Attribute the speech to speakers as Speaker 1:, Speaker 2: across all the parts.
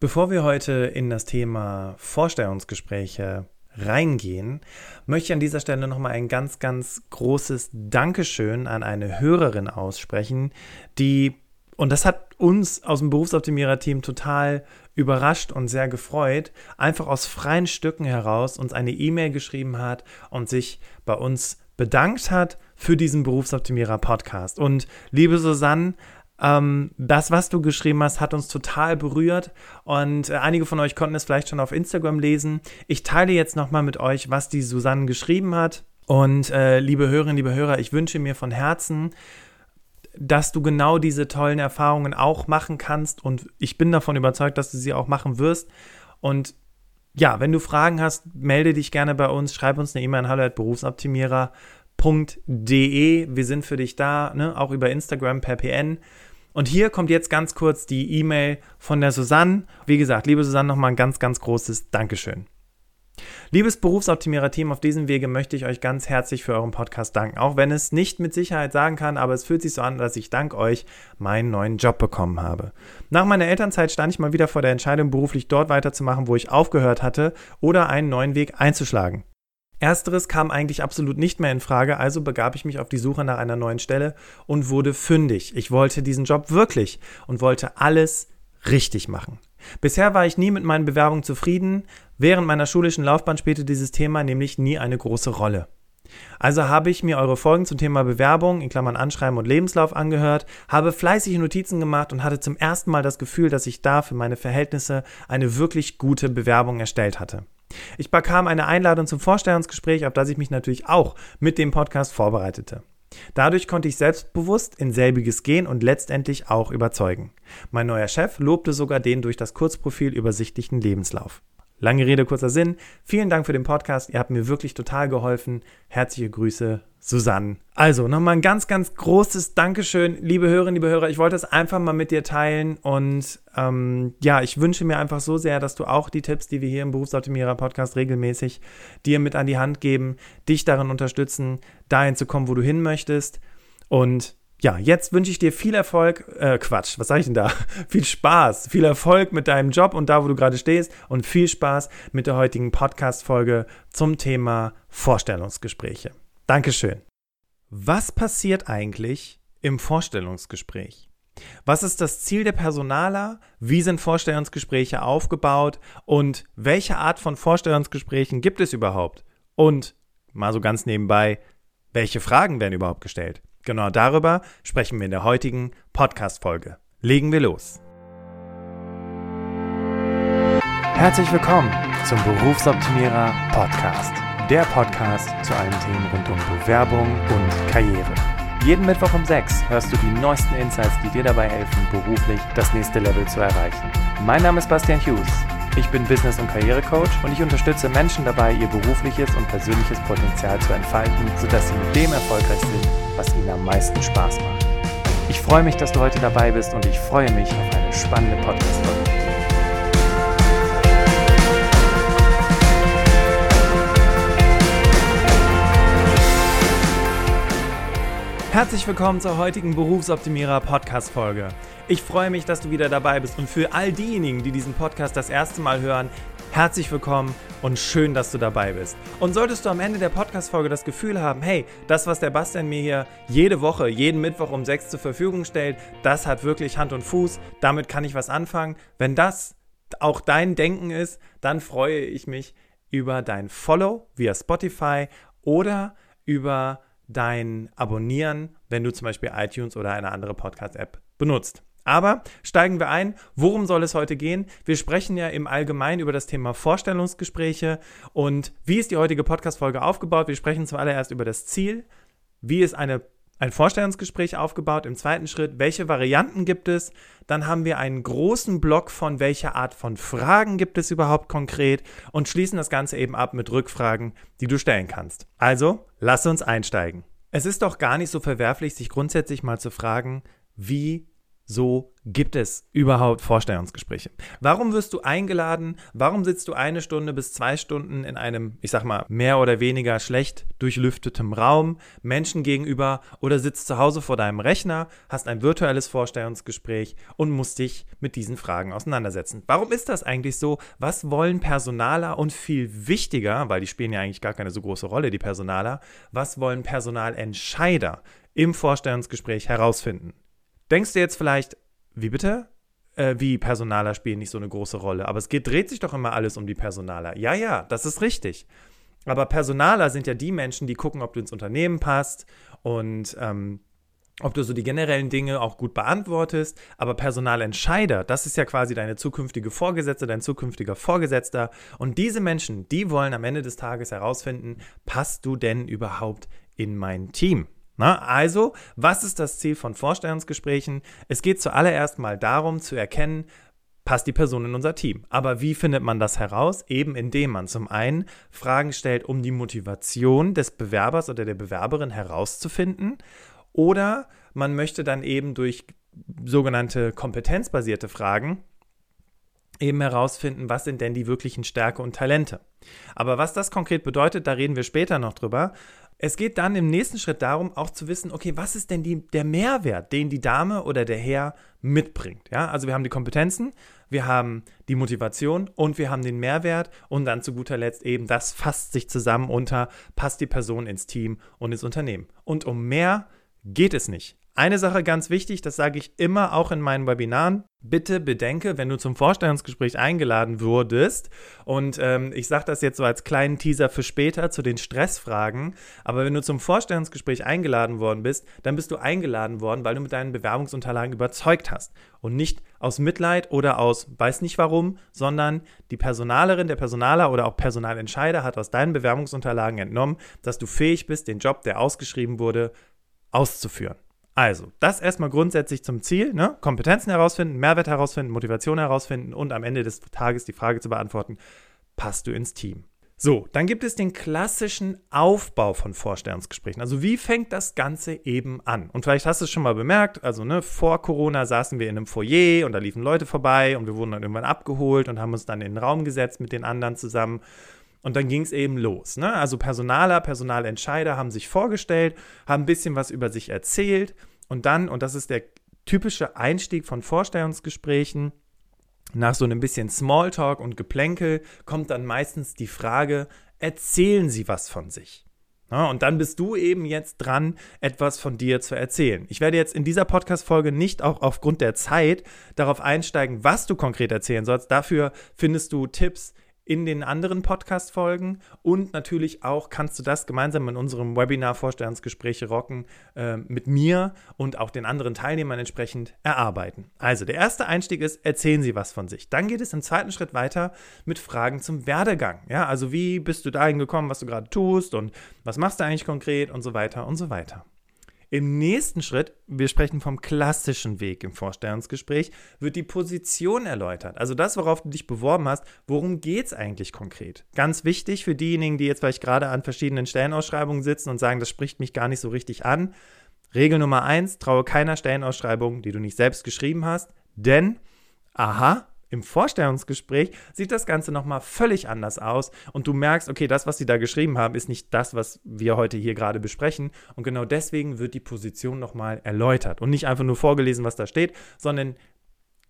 Speaker 1: Bevor wir heute in das Thema Vorstellungsgespräche reingehen, möchte ich an dieser Stelle nochmal ein ganz, ganz großes Dankeschön an eine Hörerin aussprechen, die, und das hat uns aus dem Berufsoptimierer-Team total überrascht und sehr gefreut, einfach aus freien Stücken heraus uns eine E-Mail geschrieben hat und sich bei uns bedankt hat für diesen Berufsoptimierer-Podcast. Und liebe Susanne, ähm, das, was du geschrieben hast, hat uns total berührt und äh, einige von euch konnten es vielleicht schon auf Instagram lesen. Ich teile jetzt nochmal mit euch, was die Susanne geschrieben hat. Und äh, liebe Hörerinnen, liebe Hörer, ich wünsche mir von Herzen, dass du genau diese tollen Erfahrungen auch machen kannst und ich bin davon überzeugt, dass du sie auch machen wirst. Und ja, wenn du Fragen hast, melde dich gerne bei uns, schreib uns eine E-Mail an hallo@berufsoptimierer.de. Wir sind für dich da, ne? auch über Instagram per PN. Und hier kommt jetzt ganz kurz die E-Mail von der Susanne. Wie gesagt, liebe Susanne, nochmal ein ganz, ganz großes Dankeschön. Liebes Berufsoptimierer-Team, auf diesem Wege möchte ich euch ganz herzlich für euren Podcast danken. Auch wenn es nicht mit Sicherheit sagen kann, aber es fühlt sich so an, dass ich dank euch meinen neuen Job bekommen habe. Nach meiner Elternzeit stand ich mal wieder vor der Entscheidung, beruflich dort weiterzumachen, wo ich aufgehört hatte, oder einen neuen Weg einzuschlagen. Ersteres kam eigentlich absolut nicht mehr in Frage, also begab ich mich auf die Suche nach einer neuen Stelle und wurde fündig. Ich wollte diesen Job wirklich und wollte alles richtig machen. Bisher war ich nie mit meinen Bewerbungen zufrieden. Während meiner schulischen Laufbahn spielte dieses Thema nämlich nie eine große Rolle. Also habe ich mir eure Folgen zum Thema Bewerbung, in Klammern Anschreiben und Lebenslauf angehört, habe fleißige Notizen gemacht und hatte zum ersten Mal das Gefühl, dass ich da für meine Verhältnisse eine wirklich gute Bewerbung erstellt hatte. Ich bekam eine Einladung zum Vorstellungsgespräch, auf das ich mich natürlich auch mit dem Podcast vorbereitete. Dadurch konnte ich selbstbewusst in selbiges gehen und letztendlich auch überzeugen. Mein neuer Chef lobte sogar den durch das Kurzprofil übersichtlichen Lebenslauf. Lange Rede, kurzer Sinn. Vielen Dank für den Podcast. Ihr habt mir wirklich total geholfen. Herzliche Grüße, Susanne. Also nochmal ein ganz, ganz großes Dankeschön, liebe Hörerinnen, liebe Hörer. Ich wollte es einfach mal mit dir teilen und ähm, ja, ich wünsche mir einfach so sehr, dass du auch die Tipps, die wir hier im Berufsoptimierer Podcast regelmäßig dir mit an die Hand geben, dich darin unterstützen, dahin zu kommen, wo du hin möchtest. Und ja, jetzt wünsche ich dir viel Erfolg, äh, Quatsch, was sage ich denn da? viel Spaß, viel Erfolg mit deinem Job und da, wo du gerade stehst und viel Spaß mit der heutigen Podcast-Folge zum Thema Vorstellungsgespräche. Dankeschön. Was passiert eigentlich im Vorstellungsgespräch? Was ist das Ziel der Personaler? Wie sind Vorstellungsgespräche aufgebaut? Und welche Art von Vorstellungsgesprächen gibt es überhaupt? Und mal so ganz nebenbei, welche Fragen werden überhaupt gestellt? Genau darüber sprechen wir in der heutigen Podcast-Folge. Legen wir los. Herzlich willkommen zum Berufsoptimierer Podcast. Der Podcast zu allen Themen rund um Bewerbung und Karriere. Jeden Mittwoch um 6 hörst du die neuesten Insights, die dir dabei helfen, beruflich das nächste Level zu erreichen. Mein Name ist Bastian Hughes. Ich bin Business- und Karrierecoach und ich unterstütze Menschen dabei, ihr berufliches und persönliches Potenzial zu entfalten, sodass sie mit dem erfolgreich sind, was ihnen am meisten Spaß macht. Ich freue mich, dass du heute dabei bist und ich freue mich auf eine spannende Podcast-Folge. Herzlich willkommen zur heutigen Berufsoptimierer Podcast Folge. Ich freue mich, dass du wieder dabei bist und für all diejenigen, die diesen Podcast das erste Mal hören, herzlich willkommen und schön, dass du dabei bist. Und solltest du am Ende der Podcast Folge das Gefühl haben, hey, das was der Bastian mir hier jede Woche, jeden Mittwoch um sechs zur Verfügung stellt, das hat wirklich Hand und Fuß, damit kann ich was anfangen. Wenn das auch dein Denken ist, dann freue ich mich über dein Follow via Spotify oder über dein Abonnieren, wenn du zum Beispiel iTunes oder eine andere Podcast-App benutzt. Aber steigen wir ein. Worum soll es heute gehen? Wir sprechen ja im Allgemeinen über das Thema Vorstellungsgespräche und wie ist die heutige Podcast-Folge aufgebaut? Wir sprechen zuallererst über das Ziel. Wie ist eine, ein Vorstellungsgespräch aufgebaut? Im zweiten Schritt, welche Varianten gibt es? Dann haben wir einen großen Block von welcher Art von Fragen gibt es überhaupt konkret und schließen das Ganze eben ab mit Rückfragen, die du stellen kannst. Also, lass uns einsteigen. Es ist doch gar nicht so verwerflich, sich grundsätzlich mal zu fragen, wie so gibt es überhaupt Vorstellungsgespräche. Warum wirst du eingeladen? Warum sitzt du eine Stunde bis zwei Stunden in einem, ich sag mal, mehr oder weniger schlecht durchlüftetem Raum, Menschen gegenüber oder sitzt zu Hause vor deinem Rechner, hast ein virtuelles Vorstellungsgespräch und musst dich mit diesen Fragen auseinandersetzen? Warum ist das eigentlich so? Was wollen Personaler und viel wichtiger, weil die spielen ja eigentlich gar keine so große Rolle, die Personaler, was wollen Personalentscheider im Vorstellungsgespräch herausfinden? Denkst du jetzt vielleicht, wie bitte? Äh, wie Personaler spielen nicht so eine große Rolle. Aber es geht, dreht sich doch immer alles um die Personaler. Ja, ja, das ist richtig. Aber Personaler sind ja die Menschen, die gucken, ob du ins Unternehmen passt und ähm, ob du so die generellen Dinge auch gut beantwortest. Aber Personalentscheider, das ist ja quasi deine zukünftige Vorgesetzte, dein zukünftiger Vorgesetzter. Und diese Menschen, die wollen am Ende des Tages herausfinden, passt du denn überhaupt in mein Team? Na, also, was ist das Ziel von Vorstellungsgesprächen? Es geht zuallererst mal darum zu erkennen, passt die Person in unser Team. Aber wie findet man das heraus? Eben indem man zum einen Fragen stellt, um die Motivation des Bewerbers oder der Bewerberin herauszufinden. Oder man möchte dann eben durch sogenannte kompetenzbasierte Fragen eben herausfinden, was sind denn die wirklichen Stärke und Talente. Aber was das konkret bedeutet, da reden wir später noch drüber. Es geht dann im nächsten Schritt darum, auch zu wissen, okay, was ist denn die, der Mehrwert, den die Dame oder der Herr mitbringt. Ja, also wir haben die Kompetenzen, wir haben die Motivation und wir haben den Mehrwert und dann zu guter Letzt eben, das fasst sich zusammen unter, passt die Person ins Team und ins Unternehmen. Und um mehr geht es nicht. Eine Sache ganz wichtig, das sage ich immer auch in meinen Webinaren. Bitte bedenke, wenn du zum Vorstellungsgespräch eingeladen wurdest, und ähm, ich sage das jetzt so als kleinen Teaser für später zu den Stressfragen, aber wenn du zum Vorstellungsgespräch eingeladen worden bist, dann bist du eingeladen worden, weil du mit deinen Bewerbungsunterlagen überzeugt hast. Und nicht aus Mitleid oder aus weiß nicht warum, sondern die Personalerin, der Personaler oder auch Personalentscheider hat aus deinen Bewerbungsunterlagen entnommen, dass du fähig bist, den Job, der ausgeschrieben wurde, auszuführen. Also, das erstmal grundsätzlich zum Ziel, ne? Kompetenzen herausfinden, Mehrwert herausfinden, Motivation herausfinden und am Ende des Tages die Frage zu beantworten, passt du ins Team? So, dann gibt es den klassischen Aufbau von Vorstellungsgesprächen. Also wie fängt das Ganze eben an? Und vielleicht hast du es schon mal bemerkt, also ne, vor Corona saßen wir in einem Foyer und da liefen Leute vorbei und wir wurden dann irgendwann abgeholt und haben uns dann in den Raum gesetzt mit den anderen zusammen. Und dann ging es eben los. Ne? Also Personaler, Personalentscheider haben sich vorgestellt, haben ein bisschen was über sich erzählt. Und dann, und das ist der typische Einstieg von Vorstellungsgesprächen, nach so einem bisschen Smalltalk und Geplänkel kommt dann meistens die Frage, erzählen Sie was von sich? Ja, und dann bist du eben jetzt dran, etwas von dir zu erzählen. Ich werde jetzt in dieser Podcast-Folge nicht auch aufgrund der Zeit darauf einsteigen, was du konkret erzählen sollst. Dafür findest du Tipps in den anderen Podcast-Folgen und natürlich auch kannst du das gemeinsam in unserem Webinar Vorstellungsgespräche rocken äh, mit mir und auch den anderen Teilnehmern entsprechend erarbeiten. Also der erste Einstieg ist, erzählen Sie was von sich. Dann geht es im zweiten Schritt weiter mit Fragen zum Werdegang. Ja, also wie bist du dahin gekommen, was du gerade tust und was machst du eigentlich konkret und so weiter und so weiter. Im nächsten Schritt, wir sprechen vom klassischen Weg im Vorstellungsgespräch, wird die Position erläutert. Also das, worauf du dich beworben hast, worum geht es eigentlich konkret? Ganz wichtig für diejenigen, die jetzt vielleicht gerade an verschiedenen Stellenausschreibungen sitzen und sagen, das spricht mich gar nicht so richtig an. Regel Nummer eins, traue keiner Stellenausschreibung, die du nicht selbst geschrieben hast, denn, aha, im Vorstellungsgespräch sieht das Ganze nochmal völlig anders aus. Und du merkst, okay, das, was sie da geschrieben haben, ist nicht das, was wir heute hier gerade besprechen. Und genau deswegen wird die Position nochmal erläutert. Und nicht einfach nur vorgelesen, was da steht, sondern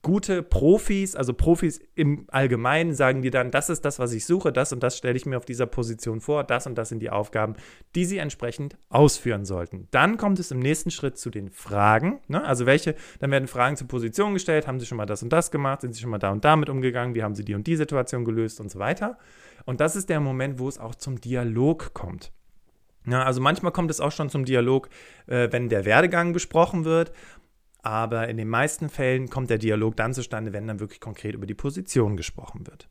Speaker 1: gute Profis, also Profis im Allgemeinen, sagen dir dann, das ist das, was ich suche, das und das stelle ich mir auf dieser Position vor, das und das sind die Aufgaben, die sie entsprechend ausführen sollten. Dann kommt es im nächsten Schritt zu den Fragen. Ne? Also welche, dann werden Fragen zur Position gestellt, haben sie schon mal das und das gemacht, sind sie schon mal da und damit umgegangen, wie haben sie die und die Situation gelöst und so weiter. Und das ist der Moment, wo es auch zum Dialog kommt. Ja, also manchmal kommt es auch schon zum Dialog, äh, wenn der Werdegang besprochen wird aber in den meisten Fällen kommt der Dialog dann zustande, wenn dann wirklich konkret über die Position gesprochen wird.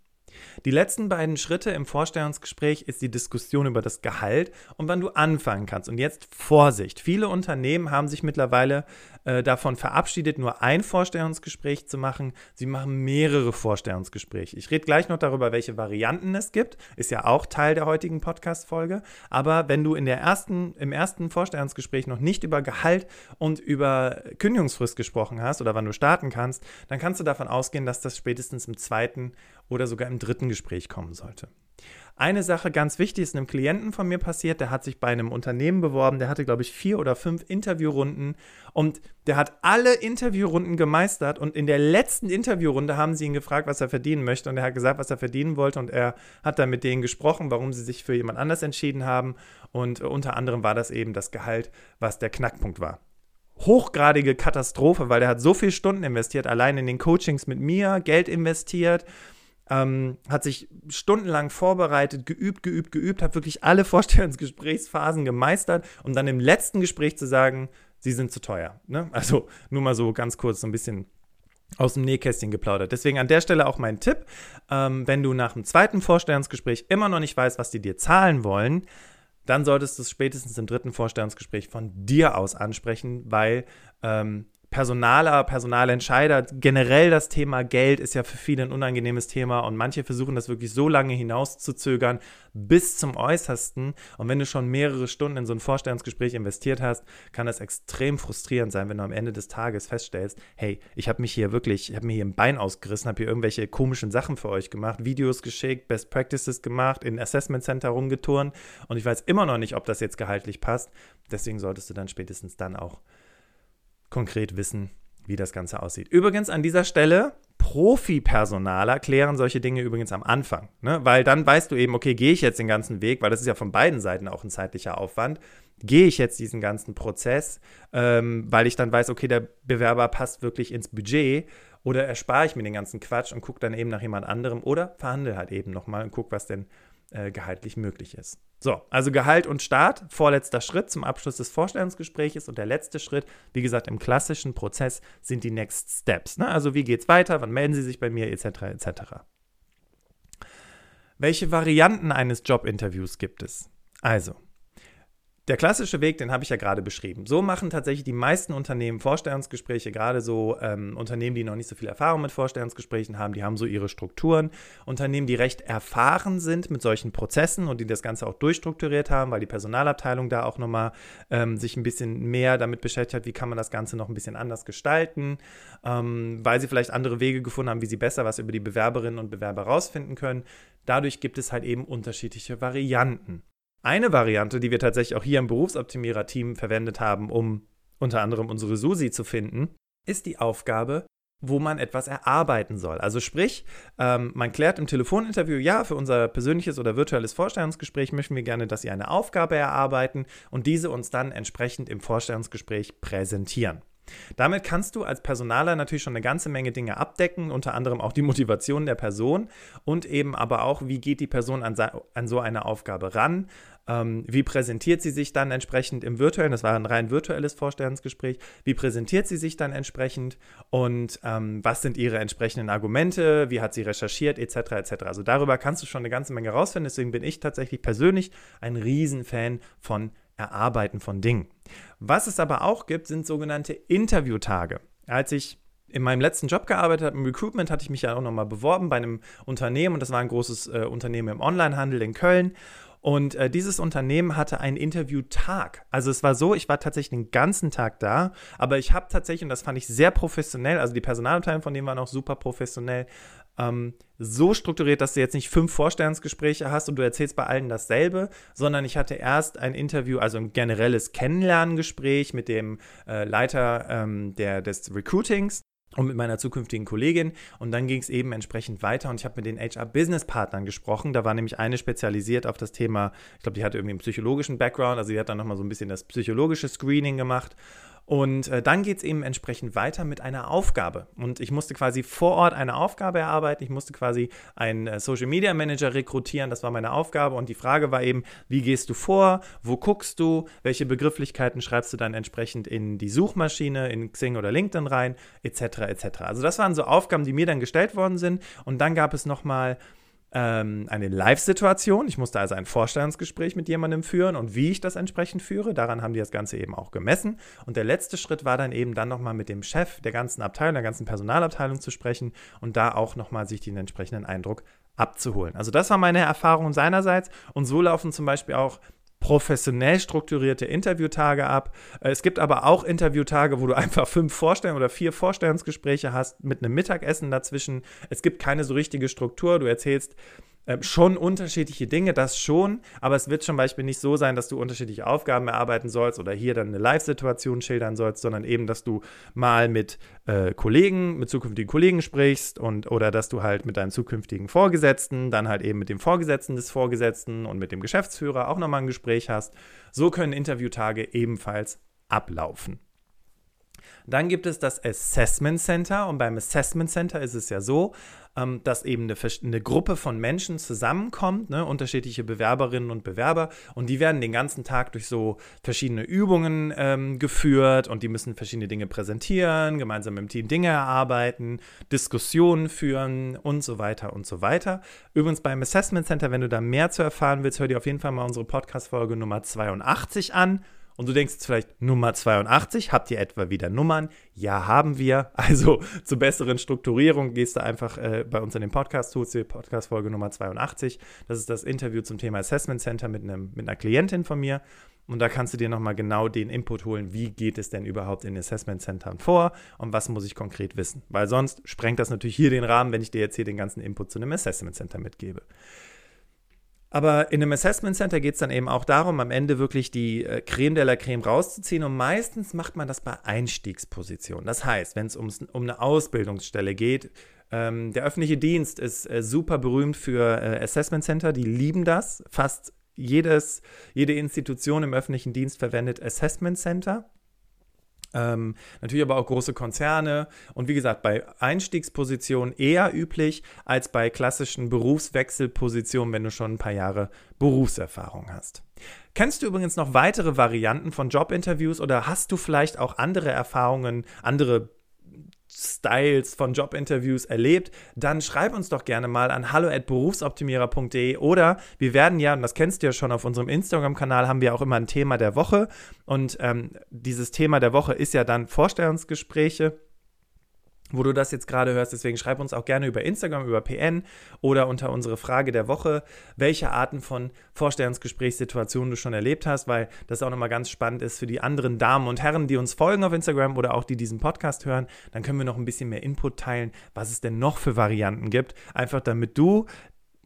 Speaker 1: Die letzten beiden Schritte im Vorstellungsgespräch ist die Diskussion über das Gehalt und wann du anfangen kannst. Und jetzt Vorsicht. Viele Unternehmen haben sich mittlerweile äh, davon verabschiedet, nur ein Vorstellungsgespräch zu machen. Sie machen mehrere Vorstellungsgespräche. Ich rede gleich noch darüber, welche Varianten es gibt. Ist ja auch Teil der heutigen Podcast-Folge. Aber wenn du in der ersten, im ersten Vorstellungsgespräch noch nicht über Gehalt und über Kündigungsfrist gesprochen hast oder wann du starten kannst, dann kannst du davon ausgehen, dass das spätestens im zweiten oder sogar im dritten Gespräch kommen sollte. Eine Sache ganz wichtig ist einem Klienten von mir passiert, der hat sich bei einem Unternehmen beworben, der hatte, glaube ich, vier oder fünf Interviewrunden und der hat alle Interviewrunden gemeistert und in der letzten Interviewrunde haben sie ihn gefragt, was er verdienen möchte und er hat gesagt, was er verdienen wollte und er hat dann mit denen gesprochen, warum sie sich für jemand anders entschieden haben und unter anderem war das eben das Gehalt, was der Knackpunkt war hochgradige Katastrophe, weil der hat so viele Stunden investiert, allein in den Coachings mit mir, Geld investiert, ähm, hat sich stundenlang vorbereitet, geübt, geübt, geübt, hat wirklich alle Vorstellungsgesprächsphasen gemeistert, um dann im letzten Gespräch zu sagen, sie sind zu teuer. Ne? Also nur mal so ganz kurz so ein bisschen aus dem Nähkästchen geplaudert. Deswegen an der Stelle auch mein Tipp, ähm, wenn du nach dem zweiten Vorstellungsgespräch immer noch nicht weißt, was die dir zahlen wollen, dann solltest du es spätestens im dritten Vorstellungsgespräch von dir aus ansprechen, weil ähm, Personaler, Personalentscheider, generell das Thema Geld ist ja für viele ein unangenehmes Thema und manche versuchen das wirklich so lange hinauszuzögern bis zum Äußersten. Und wenn du schon mehrere Stunden in so ein Vorstellungsgespräch investiert hast, kann das extrem frustrierend sein, wenn du am Ende des Tages feststellst, hey, ich habe mich hier wirklich, ich habe mir hier ein Bein ausgerissen, habe hier irgendwelche komischen Sachen für euch gemacht, Videos geschickt, Best Practices gemacht, in Assessment Center rumgeturnt und ich weiß immer noch nicht, ob das jetzt gehaltlich passt. Deswegen solltest du dann spätestens dann auch konkret wissen, wie das Ganze aussieht. Übrigens an dieser Stelle, Profi-Personaler klären solche Dinge übrigens am Anfang, ne? weil dann weißt du eben, okay, gehe ich jetzt den ganzen Weg, weil das ist ja von beiden Seiten auch ein zeitlicher Aufwand, gehe ich jetzt diesen ganzen Prozess, ähm, weil ich dann weiß, okay, der Bewerber passt wirklich ins Budget oder erspare ich mir den ganzen Quatsch und gucke dann eben nach jemand anderem oder verhandle halt eben nochmal und gucke, was denn äh, gehaltlich möglich ist. So, also Gehalt und Start, vorletzter Schritt zum Abschluss des Vorstellungsgesprächs und der letzte Schritt, wie gesagt, im klassischen Prozess sind die Next Steps. Ne? Also wie geht es weiter, wann melden Sie sich bei mir, etc. etc. Welche Varianten eines Jobinterviews gibt es? Also, der klassische Weg, den habe ich ja gerade beschrieben. So machen tatsächlich die meisten Unternehmen Vorstellungsgespräche, gerade so ähm, Unternehmen, die noch nicht so viel Erfahrung mit Vorstellungsgesprächen haben, die haben so ihre Strukturen. Unternehmen, die recht erfahren sind mit solchen Prozessen und die das Ganze auch durchstrukturiert haben, weil die Personalabteilung da auch nochmal ähm, sich ein bisschen mehr damit beschäftigt hat, wie kann man das Ganze noch ein bisschen anders gestalten, ähm, weil sie vielleicht andere Wege gefunden haben, wie sie besser was über die Bewerberinnen und Bewerber rausfinden können. Dadurch gibt es halt eben unterschiedliche Varianten. Eine Variante, die wir tatsächlich auch hier im Berufsoptimierer-Team verwendet haben, um unter anderem unsere Susi zu finden, ist die Aufgabe, wo man etwas erarbeiten soll. Also sprich, ähm, man klärt im Telefoninterview, ja, für unser persönliches oder virtuelles Vorstellungsgespräch möchten wir gerne, dass Sie eine Aufgabe erarbeiten und diese uns dann entsprechend im Vorstellungsgespräch präsentieren. Damit kannst du als Personaler natürlich schon eine ganze Menge Dinge abdecken, unter anderem auch die Motivation der Person und eben aber auch, wie geht die Person an, an so eine Aufgabe ran, ähm, wie präsentiert sie sich dann entsprechend im virtuellen, das war ein rein virtuelles Vorstellungsgespräch, wie präsentiert sie sich dann entsprechend und ähm, was sind ihre entsprechenden Argumente, wie hat sie recherchiert, etc. etc. Also darüber kannst du schon eine ganze Menge rausfinden, deswegen bin ich tatsächlich persönlich ein Riesenfan von Erarbeiten von Dingen. Was es aber auch gibt, sind sogenannte Interviewtage. Als ich in meinem letzten Job gearbeitet habe, im Recruitment, hatte ich mich ja auch nochmal beworben bei einem Unternehmen und das war ein großes äh, Unternehmen im Onlinehandel in Köln. Und äh, dieses Unternehmen hatte einen Interviewtag. Also es war so, ich war tatsächlich den ganzen Tag da, aber ich habe tatsächlich, und das fand ich sehr professionell, also die Personalabteilung von denen waren auch super professionell, ähm, so strukturiert, dass du jetzt nicht fünf Vorstellungsgespräche hast und du erzählst bei allen dasselbe, sondern ich hatte erst ein Interview, also ein generelles Kennenlerngespräch mit dem äh, Leiter ähm, der, des Recruitings und mit meiner zukünftigen Kollegin. Und dann ging es eben entsprechend weiter und ich habe mit den HR-Business-Partnern gesprochen. Da war nämlich eine spezialisiert auf das Thema, ich glaube, die hatte irgendwie einen psychologischen Background, also die hat dann nochmal so ein bisschen das psychologische Screening gemacht. Und äh, dann geht es eben entsprechend weiter mit einer Aufgabe. Und ich musste quasi vor Ort eine Aufgabe erarbeiten. Ich musste quasi einen äh, Social Media Manager rekrutieren. Das war meine Aufgabe. Und die Frage war eben, wie gehst du vor? Wo guckst du? Welche Begrifflichkeiten schreibst du dann entsprechend in die Suchmaschine, in Xing oder LinkedIn rein? Etc. etc. Also das waren so Aufgaben, die mir dann gestellt worden sind. Und dann gab es nochmal ähm, eine Live-Situation. Ich musste also ein Vorstellungsgespräch mit jemandem führen und wie ich das entsprechend führe. Daran haben die das Ganze eben auch gemessen. Und der letzte Schritt war dann eben dann nochmal mit dem Chef der ganzen Abteilung, der ganzen Personalabteilung zu sprechen und da auch nochmal sich den entsprechenden Eindruck abzuholen. Also das war meine Erfahrung seinerseits und so laufen zum Beispiel auch professionell strukturierte Interviewtage ab. Äh, es gibt aber auch Interviewtage, wo du einfach fünf Vorstellungen oder vier Vorstellungsgespräche hast mit einem Mittagessen dazwischen. Es gibt keine so richtige Struktur. Du erzählst äh, schon unterschiedliche Dinge, das schon, aber es wird zum Beispiel nicht so sein, dass du unterschiedliche Aufgaben erarbeiten sollst oder hier dann eine Live-Situation schildern sollst, sondern eben, dass du mal mit äh, Kollegen, mit zukünftigen Kollegen sprichst und oder dass du halt mit deinem zukünftigen Vorgesetzten, dann halt eben mit dem Vorgesetzten des Vorgesetzten und mit dem Geschäftsführer auch nochmal ein Gespräch hast. So können Interviewtage ebenfalls ablaufen. Dann gibt es das Assessment Center und beim Assessment Center ist es ja so, ähm, dass eben eine, eine, Gruppe von Menschen zusammenkommt, ne, unterschiedliche Bewerberinnen und Bewerber und die werden den ganzen Tag durch so verschiedene Übungen ähm, geführt und die müssen verschiedene Dinge präsentieren, gemeinsam im Team Dinge erarbeiten, Diskussionen führen und so weiter und so weiter. Übrigens beim Assessment Center, wenn du da mehr zu erfahren willst, hör dir auf jeden Fall mal unsere Podcast-Folge Nummer 82 an und du denkst jetzt vielleicht, Nummer 82, habt ihr etwa wieder Nummern? Ja, haben wir. Also zur besseren Strukturierung gehst du einfach äh, bei uns in den Podcast, tust dir Podcast-Folge Nummer 82. Das ist das Interview zum Thema Assessment Center mit, einem, mit einer Klientin von mir. Und da kannst du dir nochmal genau den Input holen, wie geht es denn überhaupt in Assessment Centern vor und was muss ich konkret wissen. Weil sonst sprengt das natürlich hier den Rahmen, wenn ich dir jetzt hier den ganzen Input zu einem Assessment Center mitgebe. Aber in einem Assessment Center geht es dann eben auch darum, am Ende wirklich die äh, Creme de la Creme rauszuziehen. Und meistens macht man das bei Einstiegspositionen. Das heißt, wenn es um eine Ausbildungsstelle geht, ähm, der öffentliche Dienst ist äh, super berühmt für äh, Assessment Center. Die lieben das. Fast jedes, jede Institution im öffentlichen Dienst verwendet Assessment Center. Ähm, natürlich aber auch große Konzerne und wie gesagt, bei Einstiegspositionen eher üblich als bei klassischen Berufswechselpositionen, wenn du schon ein paar Jahre Berufserfahrung hast. Kennst du übrigens noch weitere Varianten von Jobinterviews oder hast du vielleicht auch andere Erfahrungen, andere Styles von Jobinterviews erlebt, dann schreib uns doch gerne mal an hallo@berufsoptimierer.de oder wir werden ja, und das kennst du ja schon auf unserem Instagram-Kanal, haben wir auch immer ein Thema der Woche und ähm, dieses Thema der Woche ist ja dann Vorstellungsgespräche wo du das jetzt gerade hörst. Deswegen schreib uns auch gerne über Instagram, über PN oder unter unsere Frage der Woche, welche Arten von Vorstellungsgesprächssituationen du schon erlebt hast, weil das auch nochmal ganz spannend ist für die anderen Damen und Herren, die uns folgen auf Instagram oder auch die diesen Podcast hören. Dann können wir noch ein bisschen mehr Input teilen, was es denn noch für Varianten gibt. Einfach damit du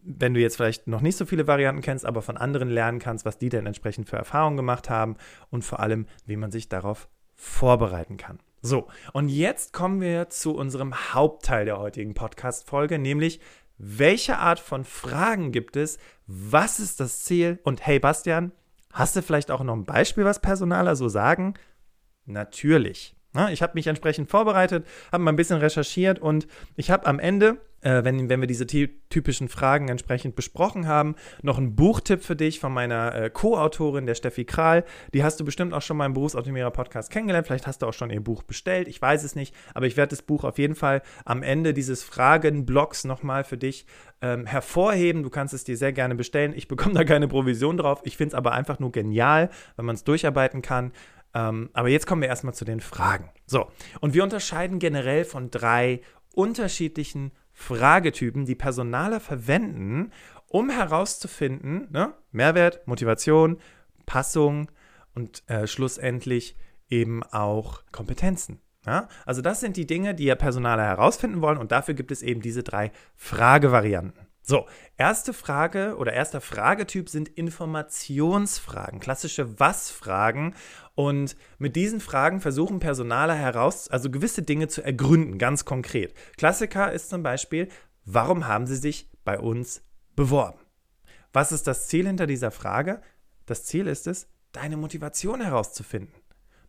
Speaker 1: wenn du jetzt vielleicht noch nicht so viele Varianten kennst, aber von anderen lernen kannst, was die denn entsprechend für Erfahrungen gemacht haben und vor allem, wie man sich darauf vorbereiten kann. So, und jetzt kommen wir zu unserem Hauptteil der heutigen Podcast-Folge, nämlich welche Art von Fragen gibt es? Was ist das Ziel? Und hey Bastian, hast du vielleicht auch noch ein Beispiel, was Personaler so sagen? Natürlich. Ich habe mich entsprechend vorbereitet, habe mal ein bisschen recherchiert und ich habe am Ende äh, wenn, wenn wir diese typischen Fragen entsprechend besprochen haben. Noch ein Buchtipp für dich von meiner äh, Co-Autorin, der Steffi Kral. Die hast du bestimmt auch schon mal im Berufsoptimierer-Podcast kennengelernt. Vielleicht hast du auch schon ihr Buch bestellt. Ich weiß es nicht. Aber ich werde das Buch auf jeden Fall am Ende dieses Fragenblocks nochmal für dich ähm, hervorheben. Du kannst es dir sehr gerne bestellen. Ich bekomme da keine Provision drauf. Ich finde es aber einfach nur genial, wenn man es durcharbeiten kann. Ähm, aber jetzt kommen wir erstmal zu den Fragen. So, und wir unterscheiden generell von drei unterschiedlichen Fragetypen, die Personaler verwenden, um herauszufinden, ne, Mehrwert, Motivation, Passung und äh, schlussendlich eben auch Kompetenzen. Ja? Also das sind die Dinge, die ja Personaler herausfinden wollen und dafür gibt es eben diese drei Fragevarianten. So, erste Frage oder erster Fragetyp sind Informationsfragen, klassische Was-Fragen. Und mit diesen Fragen versuchen Personaler heraus, also gewisse Dinge zu ergründen, ganz konkret. Klassiker ist zum Beispiel, warum haben Sie sich bei uns beworben? Was ist das Ziel hinter dieser Frage? Das Ziel ist es, deine Motivation herauszufinden.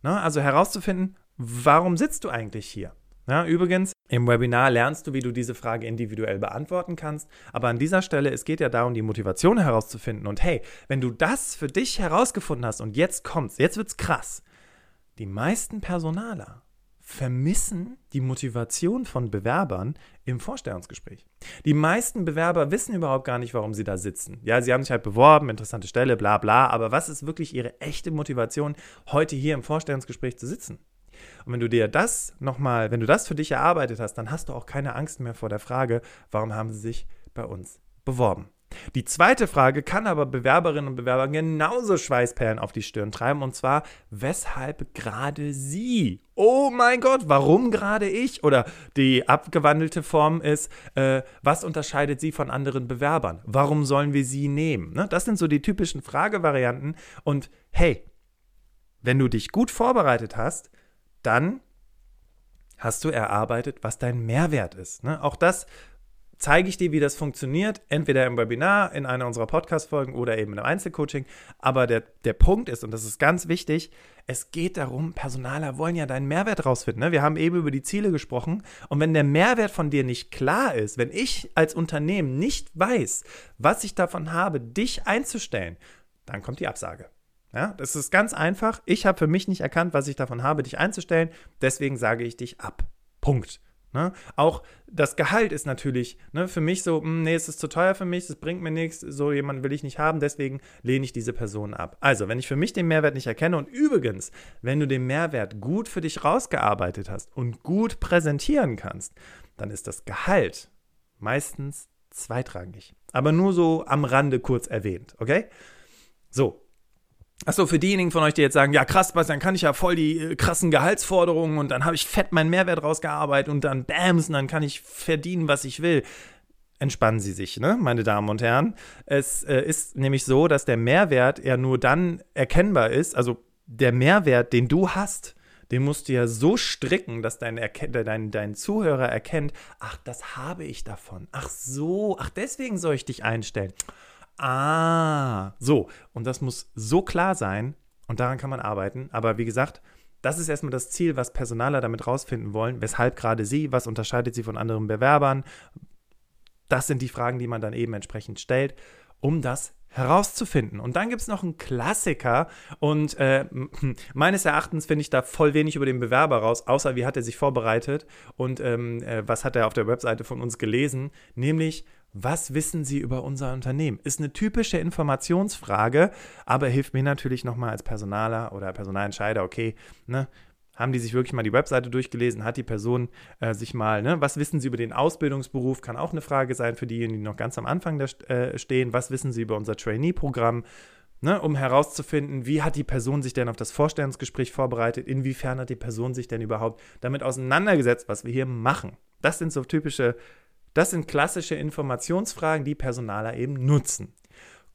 Speaker 1: Na, also herauszufinden, warum sitzt du eigentlich hier? Ja, übrigens, im Webinar lernst du, wie du diese Frage individuell beantworten kannst. Aber an dieser Stelle, es geht ja darum, die Motivation herauszufinden. Und hey, wenn du das für dich herausgefunden hast und jetzt kommt's, jetzt wird's krass. Die meisten Personaler vermissen die Motivation von Bewerbern im Vorstellungsgespräch. Die meisten Bewerber wissen überhaupt gar nicht, warum sie da sitzen. Ja, sie haben sich halt beworben, interessante Stelle, bla bla, aber was ist wirklich ihre echte Motivation, heute hier im Vorstellungsgespräch zu sitzen? Und wenn du dir das nochmal, wenn du das für dich erarbeitet hast, dann hast du auch keine Angst mehr vor der Frage, warum haben sie sich bei uns beworben. Die zweite Frage kann aber Bewerberinnen und Bewerber genauso Schweißperlen auf die Stirn treiben und zwar, weshalb gerade sie? Oh mein Gott, warum gerade ich? Oder die abgewandelte Form ist, äh, was unterscheidet sie von anderen Bewerbern? Warum sollen wir sie nehmen? Ne? Das sind so die typischen Fragevarianten und hey, wenn du dich gut vorbereitet hast, dann hast du erarbeitet, was dein Mehrwert ist. Ne? Auch das zeige ich dir, wie das funktioniert, entweder im Webinar, in einer unserer Podcast-Folgen oder eben im Einzelcoaching. Aber der, der Punkt ist, und das ist ganz wichtig, es geht darum, Personaler wollen ja deinen Mehrwert rausfinden. Ne? Wir haben eben über die Ziele gesprochen. Und wenn der Mehrwert von dir nicht klar ist, wenn ich als Unternehmen nicht weiß, was ich davon habe, dich einzustellen, dann kommt die Absage. Ja, das ist ganz einfach. Ich habe für mich nicht erkannt, was ich davon habe, dich einzustellen. Deswegen sage ich dich ab. Punkt. Ne? Auch das Gehalt ist natürlich ne, für mich so, mh, hm, nee, es ist zu teuer für mich, es bringt mir nichts, so jemanden will ich nicht haben, deswegen lehne ich diese Person ab. Also, wenn ich für mich den Mehrwert nicht erkenne und übrigens, wenn du den Mehrwert gut für dich rausgearbeitet hast und gut präsentieren kannst, dann ist das Gehalt meistens zweitrangig. Aber nur so am Rande kurz erwähnt, okay? So, Achso, für diejenigen von euch, die jetzt sagen, ja krass, dann kann ich ja voll die äh, krassen Gehaltsforderungen und dann habe ich fett meinen Mehrwert rausgearbeitet und dann bams, und dann kann ich verdienen, was ich will. Entspannen Sie sich, ne, meine Damen und Herren. Es äh, ist nämlich so, dass der Mehrwert ja nur dann erkennbar ist, also der Mehrwert, den du hast, den musst du ja so stricken, dass dein, dein, dein Zuhörer erkennt, ach, das habe ich davon. Ach so, ach, deswegen soll ich dich einstellen. Ah, so. Und das muss so klar sein und daran kann man arbeiten. Aber wie gesagt, das ist erstmal das Ziel, was Personaler damit rausfinden wollen. Weshalb gerade sie? Was unterscheidet sie von anderen Bewerbern? Das sind die Fragen, die man dann eben entsprechend stellt, um das herauszufinden. Und dann gibt es noch einen Klassiker und äh, meines Erachtens finde ich da voll wenig über den Bewerber raus, außer wie hat er sich vorbereitet und ähm, äh, was hat er auf der Webseite von uns gelesen, nämlich was wissen Sie über unser Unternehmen? Ist eine typische Informationsfrage, aber hilft mir natürlich nochmal als Personaler oder Personalentscheider, okay, ne, haben die sich wirklich mal die Webseite durchgelesen? Hat die Person äh, sich mal, ne, was wissen sie über den Ausbildungsberuf? Kann auch eine Frage sein für diejenigen, die noch ganz am Anfang da, äh, stehen. Was wissen sie über unser Trainee-Programm? Ne, um herauszufinden, wie hat die Person sich denn auf das Vorstellungsgespräch vorbereitet? Inwiefern hat die Person sich denn überhaupt damit auseinandergesetzt, was wir hier machen? Das sind so typische das sind klassische Informationsfragen, die Personaler eben nutzen.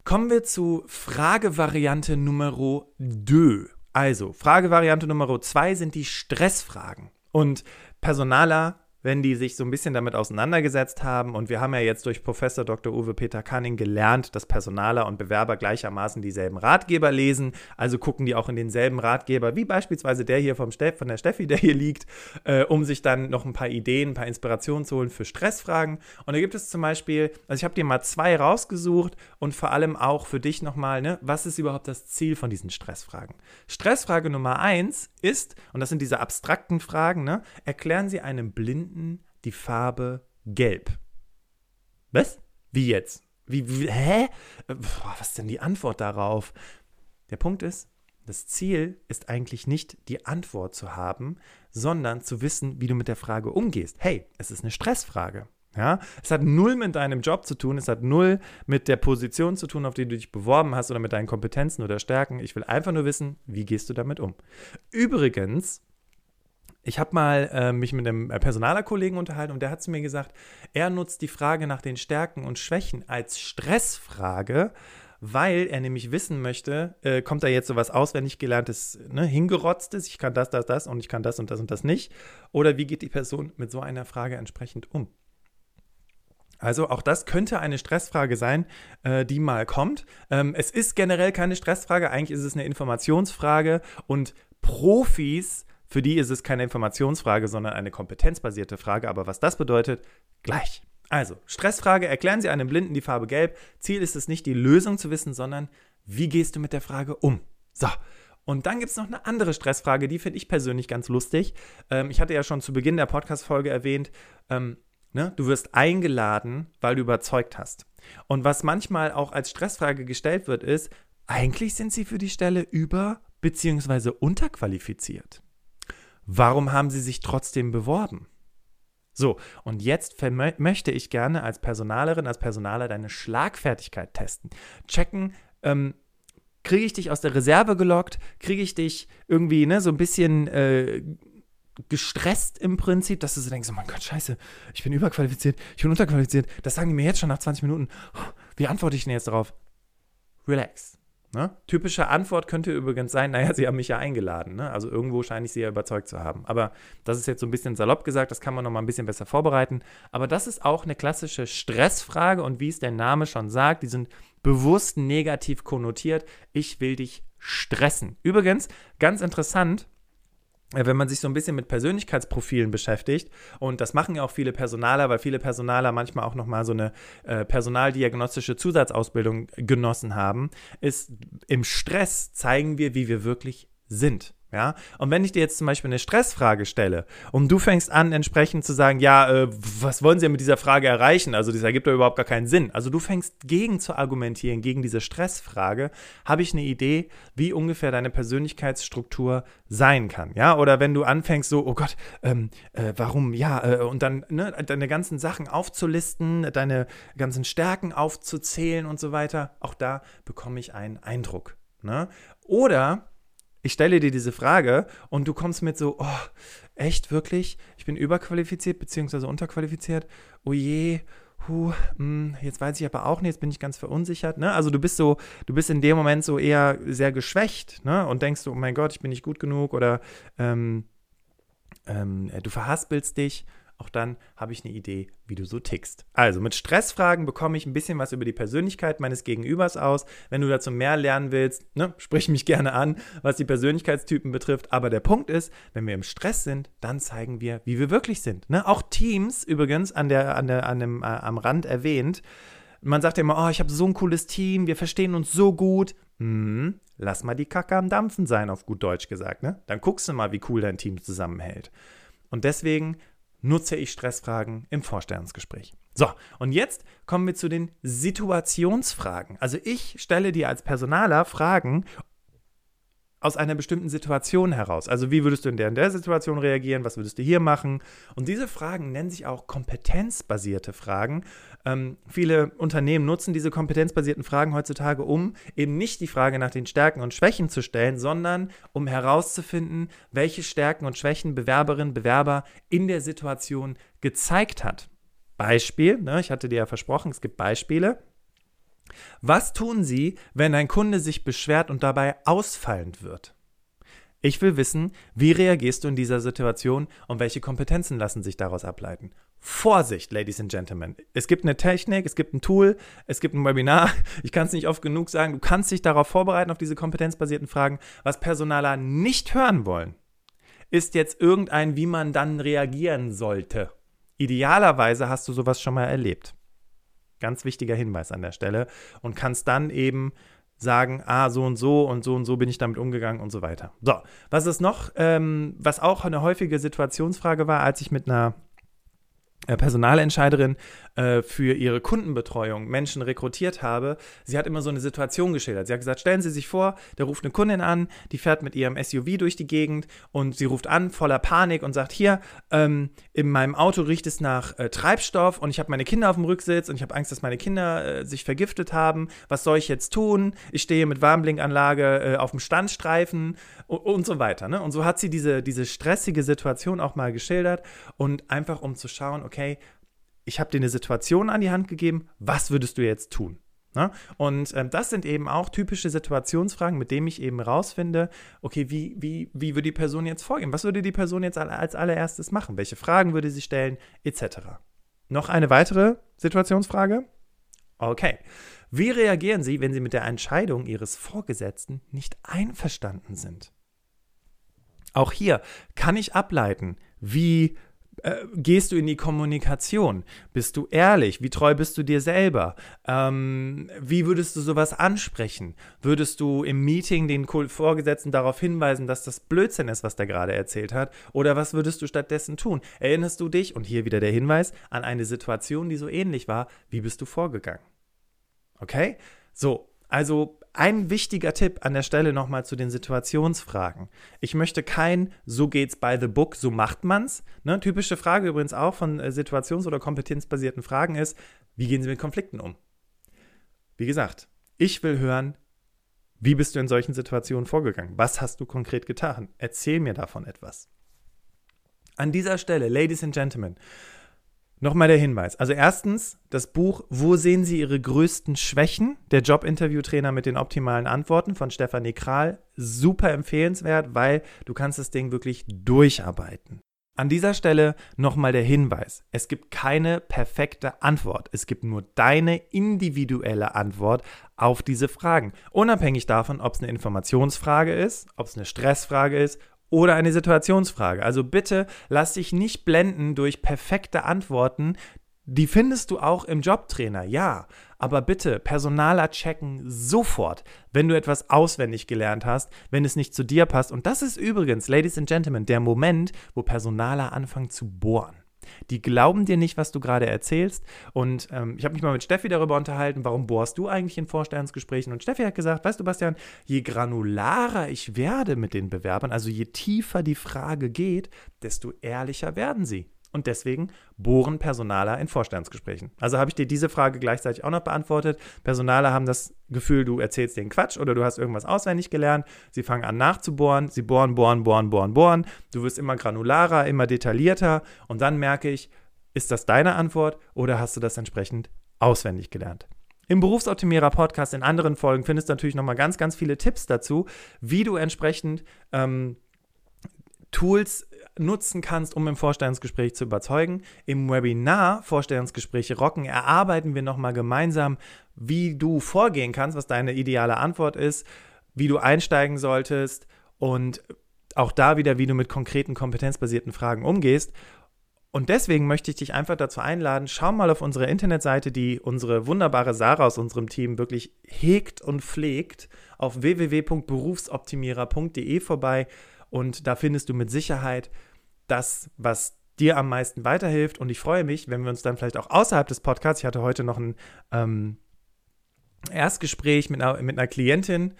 Speaker 1: Kommen wir zu Fragevariante Nummer 2. Also, Fragevariante Nummer 2 sind die Stressfragen. Und Personaler wenn die sich so ein bisschen damit auseinandergesetzt haben. Und wir haben ja jetzt durch Professor Dr. Uwe Peter Canning gelernt, dass Personaler und Bewerber gleichermaßen dieselben Ratgeber lesen. Also gucken die auch in denselben Ratgeber, wie beispielsweise der hier vom Steff, von der Steffi, der hier liegt, äh, um sich dann noch ein paar Ideen, ein paar Inspirationen zu holen für Stressfragen. Und da gibt es zum Beispiel, also ich habe dir mal zwei rausgesucht und vor allem auch für dich nochmal, ne, was ist überhaupt das Ziel von diesen Stressfragen? Stressfrage Nummer eins ist, und das sind diese abstrakten Fragen, ne, erklären Sie einem Blinden, finden die Farbe gelb. Was? Wie jetzt? Wie, wie hä? Boah, was ist denn die Antwort darauf? Der Punkt ist, das Ziel ist eigentlich nicht die Antwort zu haben, sondern zu wissen, wie du mit der Frage umgehst. Hey, es ist eine Stressfrage. Ja, es hat null mit deinem Job zu tun, es hat null mit der Position zu tun, auf die du dich beworben hast oder mit deinen Kompetenzen oder Stärken. Ich will einfach nur wissen, wie gehst du damit um. Übrigens, ich habe mal äh, mich mit einem äh, Personalerkollegen unterhalten und der hat zu mir gesagt, er nutzt die Frage nach den Stärken und Schwächen als Stressfrage, weil er nämlich wissen möchte, äh, kommt da jetzt sowas auswendig gelerntes, ne, hingerotztes, ich kann das, das, das und ich kann das und das und das nicht, oder wie geht die Person mit so einer Frage entsprechend um? Also auch das könnte eine Stressfrage sein, äh, die mal kommt. Ähm, es ist generell keine Stressfrage, eigentlich ist es eine Informationsfrage und Profis für die ist es keine Informationsfrage, sondern eine kompetenzbasierte Frage. Aber was das bedeutet, gleich. Also, Stressfrage, erklären Sie einem Blinden die Farbe gelb. Ziel ist es nicht, die Lösung zu wissen, sondern wie gehst du mit der Frage um? So, Und dann gibt es noch eine andere Stressfrage, die finde ich persönlich ganz lustig. Ähm, ich hatte ja schon zu Beginn der Podcast-Folge erwähnt, ähm, ne, du wirst eingeladen, weil du überzeugt hast. Und was manchmal auch als Stressfrage gestellt wird, ist, eigentlich sind sie für die Stelle über- bzw. unterqualifiziert. Warum haben sie sich trotzdem beworben? So, und jetzt möchte ich gerne als Personalerin, als Personaler deine Schlagfertigkeit testen. Checken, ähm, kriege ich dich aus der Reserve gelockt, kriege ich dich irgendwie ne, so ein bisschen äh, gestresst im Prinzip, dass du so denkst, oh mein Gott, scheiße, ich bin überqualifiziert, ich bin unterqualifiziert, das sagen die mir jetzt schon nach 20 Minuten. Wie antworte ich denn jetzt darauf? Relax. Ne? Typische Antwort könnte übrigens sein, naja, sie haben mich ja eingeladen. Ne? Also irgendwo scheine ich sie ja überzeugt zu haben. Aber das ist jetzt so ein bisschen salopp gesagt, das kann man noch mal ein bisschen besser vorbereiten. Aber das ist auch eine klassische Stressfrage und wie es der Name schon sagt, die sind bewusst negativ konnotiert. Ich will dich stressen. Übrigens, ganz interessant, wenn man sich so ein bisschen mit Persönlichkeitsprofilen beschäftigt, und das machen ja auch viele Personaler, weil viele Personaler manchmal auch nochmal so eine äh, personaldiagnostische Zusatzausbildung genossen haben, ist im Stress zeigen wir, wie wir wirklich sind. Ja, und wenn ich dir jetzt zum Beispiel eine Stressfrage stelle und du fängst an, entsprechend zu sagen, ja, äh, was wollen sie mit dieser Frage erreichen? Also, das ergibt doch überhaupt gar keinen Sinn. Also, du fängst gegen zu argumentieren, gegen diese Stressfrage, habe ich eine Idee, wie ungefähr deine Persönlichkeitsstruktur sein kann. Ja, oder wenn du anfängst, so, oh Gott, ähm, äh, warum, ja, äh, und dann ne, deine ganzen Sachen aufzulisten, deine ganzen Stärken aufzuzählen und so weiter, auch da bekomme ich einen Eindruck. Ne? Oder ich stelle dir diese Frage und du kommst mit so, oh, echt, wirklich? Ich bin überqualifiziert bzw. unterqualifiziert? Oh je, hu, mh, hm, jetzt weiß ich aber auch nicht, jetzt bin ich ganz verunsichert. Ne? Also du bist so, du bist in dem Moment so eher sehr geschwächt ne? und denkst so, oh mein Gott, ich bin nicht gut genug oder ähm, ähm, du verhaspelst dich auch dann habe ich eine Idee, wie du so tickst. Also mit Stressfragen bekomme ich ein bisschen was über die Persönlichkeit meines Gegenübers aus. Wenn du dazu mehr lernen willst, ne, sprich mich gerne an, was die Persönlichkeitstypen betrifft. Aber der Punkt ist, wenn wir im Stress sind, dann zeigen wir, wie wir wirklich sind. Ne? Auch Teams übrigens an der, an der, an dem, äh, am Rand erwähnt. Man sagt ja immer, oh, ich habe so ein cooles Team, wir verstehen uns so gut. Hm, lass mal die Kacke am Dampfen sein, auf gut Deutsch gesagt. Ne? Dann guckst du mal, wie cool dein Team zusammenhält. Und deswegen nutze ich Stressfragen im Vorstellungsgespräch. So, und jetzt kommen wir zu den Situationsfragen. Also ich stelle dir als Personaler Fragen aus einer bestimmten Situation heraus. Also wie würdest du in der, in der Situation reagieren? Was würdest du hier machen? Und diese Fragen nennen sich auch kompetenzbasierte Fragen. Ähm, viele Unternehmen nutzen diese kompetenzbasierten Fragen heutzutage, um eben nicht die Frage nach den Stärken und Schwächen zu stellen, sondern um herauszufinden, welche Stärken und Schwächen Bewerberin, Bewerber in der Situation gezeigt hat. Beispiel, ne, ich hatte dir ja versprochen, es gibt Beispiele. Was tun Sie, wenn ein Kunde sich beschwert und dabei ausfallend wird? Ich will wissen, wie reagierst du in dieser Situation und welche Kompetenzen lassen sich daraus ableiten? Vorsicht, Ladies and Gentlemen. Es gibt eine Technik, es gibt ein Tool, es gibt ein Webinar. Ich kann es nicht oft genug sagen. Du kannst dich darauf vorbereiten, auf diese kompetenzbasierten Fragen. Was Personaler nicht hören wollen, ist jetzt irgendein, wie man dann reagieren sollte. Idealerweise hast du sowas schon mal erlebt. Ganz wichtiger Hinweis an der Stelle. Und kannst dann eben sagen, ah, so und so und so und so bin ich damit umgegangen und so weiter. So, was ist noch, ähm, was auch eine häufige Situationsfrage war, als ich mit einer äh, Personalentscheiderin äh, für ihre Kundenbetreuung Menschen rekrutiert habe, sie hat immer so eine Situation geschildert. Sie hat gesagt, stellen Sie sich vor, der ruft eine Kundin an, die fährt mit ihrem SUV durch die Gegend und sie ruft an voller Panik und sagt, hier, ähm, in meinem Auto riecht es nach äh, Treibstoff und ich habe meine Kinder auf dem Rücksitz und ich habe Angst, dass meine Kinder äh, sich vergiftet haben. Was soll ich jetzt tun? Ich stehe mit Warnblinkanlage äh, auf dem Standstreifen und, und so weiter. Ne? Und so hat sie diese, diese stressige Situation auch mal geschildert und einfach um zu schauen, okay, ich habe dir eine Situation an die Hand gegeben, was würdest du jetzt tun? Ne? Und ähm, das sind eben auch typische Situationsfragen, mit denen ich eben rausfinde, okay, wie, wie, wie würde die Person jetzt vorgehen? Was würde die Person jetzt als allererstes machen? Welche Fragen würde sie stellen? Etc. Noch eine weitere Situationsfrage? Okay. Wie reagieren Sie, wenn Sie mit der Entscheidung Ihres Vorgesetzten nicht einverstanden sind? Auch hier kann ich ableiten, wie Äh, gehst du in die Kommunikation? Bist du ehrlich? Wie treu bist du dir selber? Ähm, wie würdest du sowas ansprechen? Würdest du im Meeting den Vorgesetzten darauf hinweisen, dass das Blödsinn ist, was der gerade erzählt hat? Oder was würdest du stattdessen tun? Erinnerst du dich, und hier wieder der Hinweis, an eine Situation, die so ähnlich war? Wie bist du vorgegangen? Okay? So, also ein wichtiger Tipp an der Stelle nochmal zu den Situationsfragen. Ich möchte kein so geht's by the book, so macht man's. Ne? Typische Frage übrigens auch von äh, situations- oder kompetenzbasierten Fragen ist, wie gehen Sie mit Konflikten um? Wie gesagt, ich will hören, wie bist du in solchen Situationen vorgegangen? Was hast du konkret getan? Erzähl mir davon etwas. An dieser Stelle, Ladies and Gentlemen, Nochmal der Hinweis. Also erstens das Buch Wo sehen Sie Ihre größten Schwächen? Der Jobinterviewtrainer mit den optimalen Antworten von Stefanie Kral. Super empfehlenswert, weil du kannst das Ding wirklich durcharbeiten. An dieser Stelle nochmal der Hinweis. Es gibt keine perfekte Antwort. Es gibt nur deine individuelle Antwort auf diese Fragen. Unabhängig davon, ob es eine Informationsfrage ist, ob es eine Stressfrage ist oder eine Situationsfrage. Also bitte lass dich nicht blenden durch perfekte Antworten. Die findest du auch im Jobtrainer, ja. Aber bitte, Personaler checken sofort, wenn du etwas auswendig gelernt hast, wenn es nicht zu dir passt. Und das ist übrigens, Ladies and Gentlemen, der Moment, wo Personaler anfangen zu bohren. Die glauben dir nicht, was du gerade erzählst. Und ähm, ich habe mich mal mit Steffi darüber unterhalten, warum bohrst du eigentlich in Vorstellungsgesprächen? Und Steffi hat gesagt, weißt du, Bastian, je granularer ich werde mit den Bewerbern, also je tiefer die Frage geht, desto ehrlicher werden sie. Und deswegen bohren Personaler in Vorstandsgesprächen. Also habe ich dir diese Frage gleichzeitig auch noch beantwortet. Personaler haben das Gefühl, du erzählst den Quatsch oder du hast irgendwas auswendig gelernt. Sie fangen an nachzubohren. Sie bohren, bohren, bohren, bohren, bohren. Du wirst immer granularer, immer detaillierter. Und dann merke ich, ist das deine Antwort oder hast du das entsprechend auswendig gelernt? Im Berufsoptimierer Podcast in anderen Folgen findest du natürlich nochmal ganz, ganz viele Tipps dazu, wie du entsprechend ähm, Tools nutzen kannst, um im Vorstellungsgespräch zu überzeugen. Im Webinar Vorstellungsgespräche rocken erarbeiten wir nochmal gemeinsam, wie du vorgehen kannst, was deine ideale Antwort ist, wie du einsteigen solltest und auch da wieder, wie du mit konkreten kompetenzbasierten Fragen umgehst. Und deswegen möchte ich dich einfach dazu einladen, schau mal auf unsere Internetseite, die unsere wunderbare Sarah aus unserem Team wirklich hegt und pflegt, auf www.berufsoptimierer.de vorbei. Und da findest du mit Sicherheit das, was dir am meisten weiterhilft. Und ich freue mich, wenn wir uns dann vielleicht auch außerhalb des Podcasts, ich hatte heute noch ein ähm, Erstgespräch mit einer, mit einer Klientin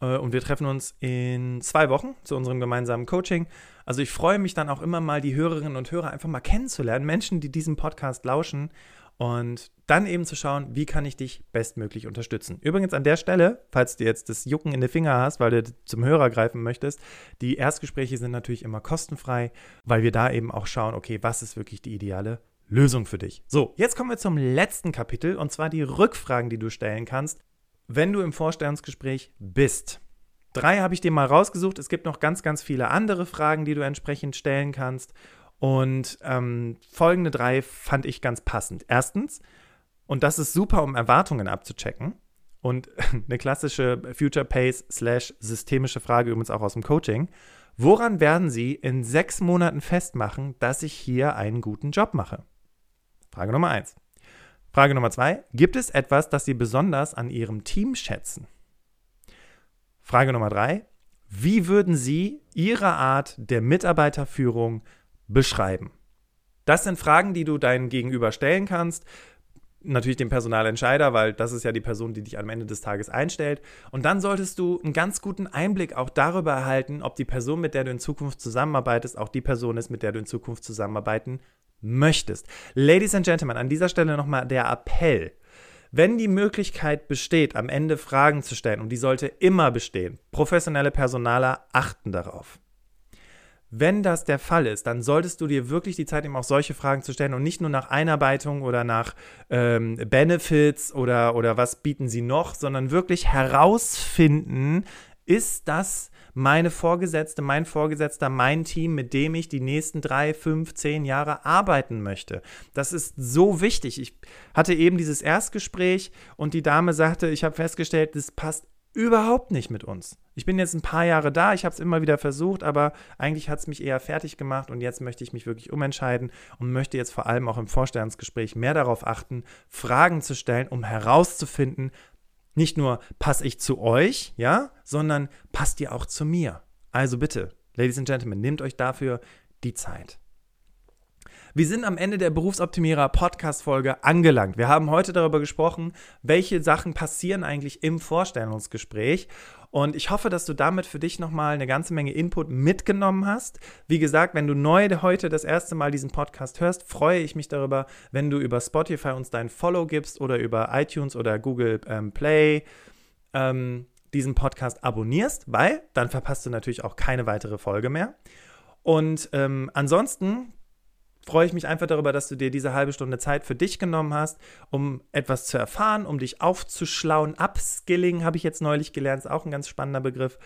Speaker 1: äh, und wir treffen uns in zwei Wochen zu unserem gemeinsamen Coaching. Also ich freue mich dann auch immer mal, die Hörerinnen und Hörer einfach mal kennenzulernen, Menschen, die diesem Podcast lauschen und dann eben zu schauen, wie kann ich dich bestmöglich unterstützen. Übrigens an der Stelle, falls du jetzt das Jucken in den Finger hast, weil du zum Hörer greifen möchtest, die Erstgespräche sind natürlich immer kostenfrei, weil wir da eben auch schauen, okay, was ist wirklich die ideale Lösung für dich. So, jetzt kommen wir zum letzten Kapitel und zwar die Rückfragen, die du stellen kannst, wenn du im Vorstellungsgespräch bist. Drei habe ich dir mal rausgesucht. Es gibt noch ganz, ganz viele andere Fragen, die du entsprechend stellen kannst. Und ähm, folgende drei fand ich ganz passend. Erstens, und das ist super, um Erwartungen abzuchecken. Und eine klassische Future Pace slash systemische Frage übrigens auch aus dem Coaching. Woran werden Sie in sechs Monaten festmachen, dass ich hier einen guten Job mache? Frage Nummer eins. Frage Nummer zwei. Gibt es etwas, das Sie besonders an Ihrem Team schätzen? Frage Nummer drei. Wie würden Sie Ihre Art der Mitarbeiterführung beschreiben? Das sind Fragen, die du deinem Gegenüber stellen kannst. Natürlich dem Personalentscheider, weil das ist ja die Person, die dich am Ende des Tages einstellt. Und dann solltest du einen ganz guten Einblick auch darüber erhalten, ob die Person, mit der du in Zukunft zusammenarbeitest, auch die Person ist, mit der du in Zukunft zusammenarbeiten möchtest. Ladies and Gentlemen, an dieser Stelle nochmal der Appell. Wenn die Möglichkeit besteht, am Ende Fragen zu stellen, und die sollte immer bestehen, professionelle Personaler achten darauf. Wenn das der Fall ist, dann solltest du dir wirklich die Zeit nehmen, auch solche Fragen zu stellen und nicht nur nach Einarbeitung oder nach ähm, Benefits oder, oder was bieten sie noch, sondern wirklich herausfinden, ist das meine Vorgesetzte, mein Vorgesetzter, mein Team, mit dem ich die nächsten drei, fünf, zehn Jahre arbeiten möchte. Das ist so wichtig. Ich hatte eben dieses Erstgespräch und die Dame sagte, ich habe festgestellt, das passt überhaupt nicht mit uns. Ich bin jetzt ein paar Jahre da, ich habe es immer wieder versucht, aber eigentlich hat es mich eher fertig gemacht und jetzt möchte ich mich wirklich umentscheiden und möchte jetzt vor allem auch im Vorstellungsgespräch mehr darauf achten, Fragen zu stellen, um herauszufinden, nicht nur passe ich zu euch, ja, sondern passt ihr auch zu mir. Also bitte, Ladies and Gentlemen, nehmt euch dafür die Zeit. Wir sind am Ende der Berufsoptimierer Podcast-Folge angelangt. Wir haben heute darüber gesprochen, welche Sachen passieren eigentlich im Vorstellungsgespräch. Und ich hoffe, dass du damit für dich nochmal eine ganze Menge Input mitgenommen hast. Wie gesagt, wenn du neu heute das erste Mal diesen Podcast hörst, freue ich mich darüber, wenn du über Spotify uns dein Follow gibst oder über iTunes oder Google ähm, Play. Ähm, diesen Podcast abonnierst, weil dann verpasst du natürlich auch keine weitere Folge mehr. Und ähm, ansonsten freue ich mich einfach darüber, dass du dir diese halbe Stunde Zeit für dich genommen hast, um etwas zu erfahren, um dich aufzuschlauen. Upskilling habe ich jetzt neulich gelernt, ist auch ein ganz spannender Begriff.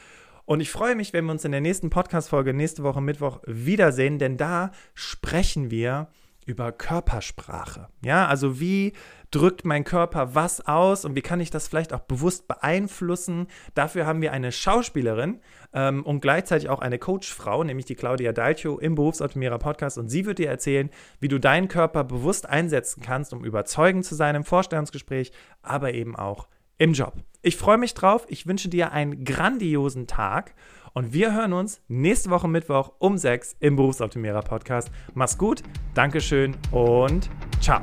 Speaker 1: Und ich freue mich, wenn wir uns in der nächsten Podcast-Folge nächste Woche Mittwoch wiedersehen, denn da sprechen wir über Körpersprache. Ja, also wie drückt mein Körper was aus und wie kann ich das vielleicht auch bewusst beeinflussen? Dafür haben wir eine Schauspielerin ähm, und gleichzeitig auch eine Coachfrau, nämlich die Claudia Dalcio im Berufsoptimierer Podcast und sie wird dir erzählen, wie du deinen Körper bewusst einsetzen kannst, um überzeugend zu sein im Vorstellungsgespräch, aber eben auch im Job. Ich freue mich drauf. Ich wünsche dir einen grandiosen Tag und wir hören uns nächste Woche Mittwoch um 6 im Berufsoptimierer Podcast. Mach's gut, Dankeschön und ciao.